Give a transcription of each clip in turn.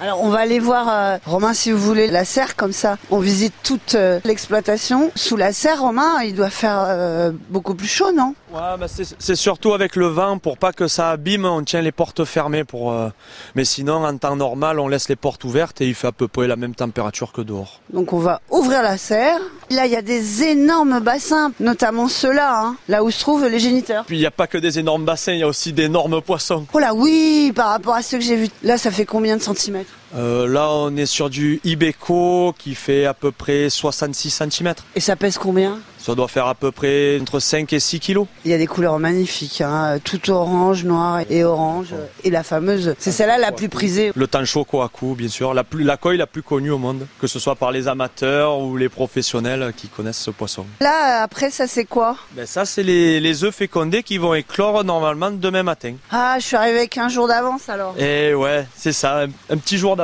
Alors on va aller voir euh, Romain si vous voulez la serre comme ça. On visite toute euh, l'exploitation. Sous la serre, Romain, il doit faire euh, beaucoup plus chaud, non? Ouais, bah c'est surtout avec le vent pour pas que ça abîme, on tient les portes fermées pour. euh, Mais sinon, en temps normal, on laisse les portes ouvertes et il fait à peu près la même température que dehors. Donc on va ouvrir la serre. Là, il y a des énormes bassins, notamment ceux-là, hein, là où se trouvent les géniteurs. Puis il n'y a pas que des énormes bassins, il y a aussi d'énormes poissons. Oh là oui, par rapport à ceux que j'ai vus. Là, ça fait combien de centimètres? Euh, là, on est sur du Ibeco qui fait à peu près 66 cm. Et ça pèse combien? Ça doit faire à peu près entre 5 et 6 kilos. Il y a des couleurs magnifiques, hein, tout orange, noir et orange. Et la fameuse, c'est celle-là la plus prisée. Le tancho kohaku, bien sûr, la, plus, la koi la plus connue au monde, que ce soit par les amateurs ou les professionnels qui connaissent ce poisson. Là, après, ça c'est quoi? Ben ça, c'est les, les œufs fécondés qui vont éclore normalement demain matin. Ah, je suis arrivée avec un jour d'avance alors. Et ouais, c'est ça, un, un petit jour d'avance,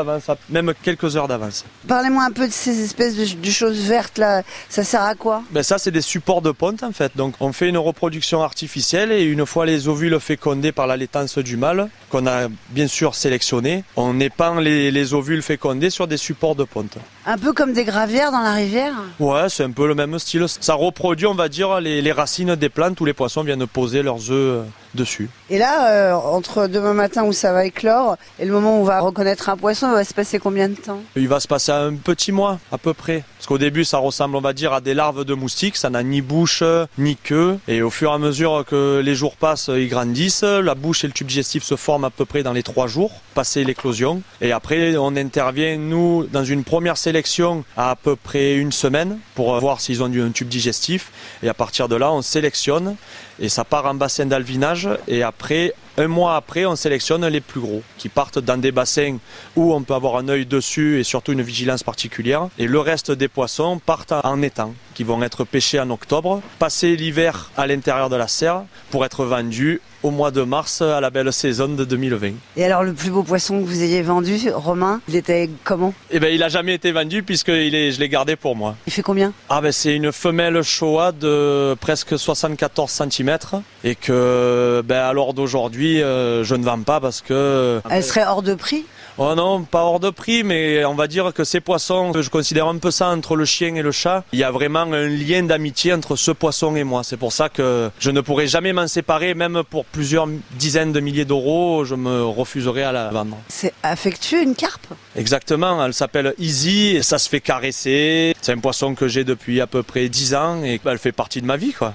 même quelques heures d'avance. Parlez-moi un peu de ces espèces de, de choses vertes là. Ça sert à quoi? Ben ça, c'est des supports de ponte en fait. Donc, on fait une reproduction artificielle et une fois les ovules fécondés par la laitance du mâle, qu'on a bien sûr sélectionné, on épand les, les ovules fécondés sur des supports de ponte. Un peu comme des gravières dans la rivière? Ouais, c'est un peu le même style. Ça reproduit, on va dire, les, les racines des plantes où les poissons viennent poser leurs œufs dessus. Et là, euh, entre demain matin où ça va éclore et le moment où on va reconnaître un poisson, il va se passer combien de temps? Il va se passer un petit mois à peu près. Parce qu'au début, ça ressemble, on va dire, à des larves de moustiques. Ça n'a ni bouche, ni queue. Et au fur et à mesure que les jours passent, ils grandissent. La bouche et le tube digestif se forment à peu près dans les trois jours, passé l'éclosion. Et après, on intervient, nous, dans une première sélection à à peu près une semaine pour voir s'ils ont un tube digestif. Et à partir de là, on sélectionne et ça part en bassin d'alvinage. Et après, un mois après, on sélectionne les plus gros qui partent dans des bassins où on peut avoir un œil dessus et surtout une vigilance particulière. Et le reste des poissons partent en étang, qui vont être pêchés en octobre, passer l'hiver à l'intérieur de la serre pour être vendus au mois de mars à la belle saison de 2020. Et alors, le plus beau poisson que vous ayez vendu, Romain, il était comment? Et ben il a jamais été vendu puisque il est, je l'ai gardé pour moi. Il fait combien? Ah ben c'est une femelle Showa de presque 74 cm et que ben à l'heure d'aujourd'hui euh, je ne vends pas parce que Elle serait hors de prix Oh non, pas hors de prix, mais on va dire que ces poissons, je considère un peu ça entre le chien et le chat. Il y a vraiment un lien d'amitié entre ce poisson et moi. C'est pour ça que je ne pourrais jamais m'en séparer, même pour plusieurs dizaines de milliers d'euros, je me refuserais à la vendre. C'est affectueux, une carpe Exactement, elle s'appelle Easy et ça se fait caresser. C'est un poisson que j'ai depuis à peu près 10 ans et elle fait partie de ma vie, quoi.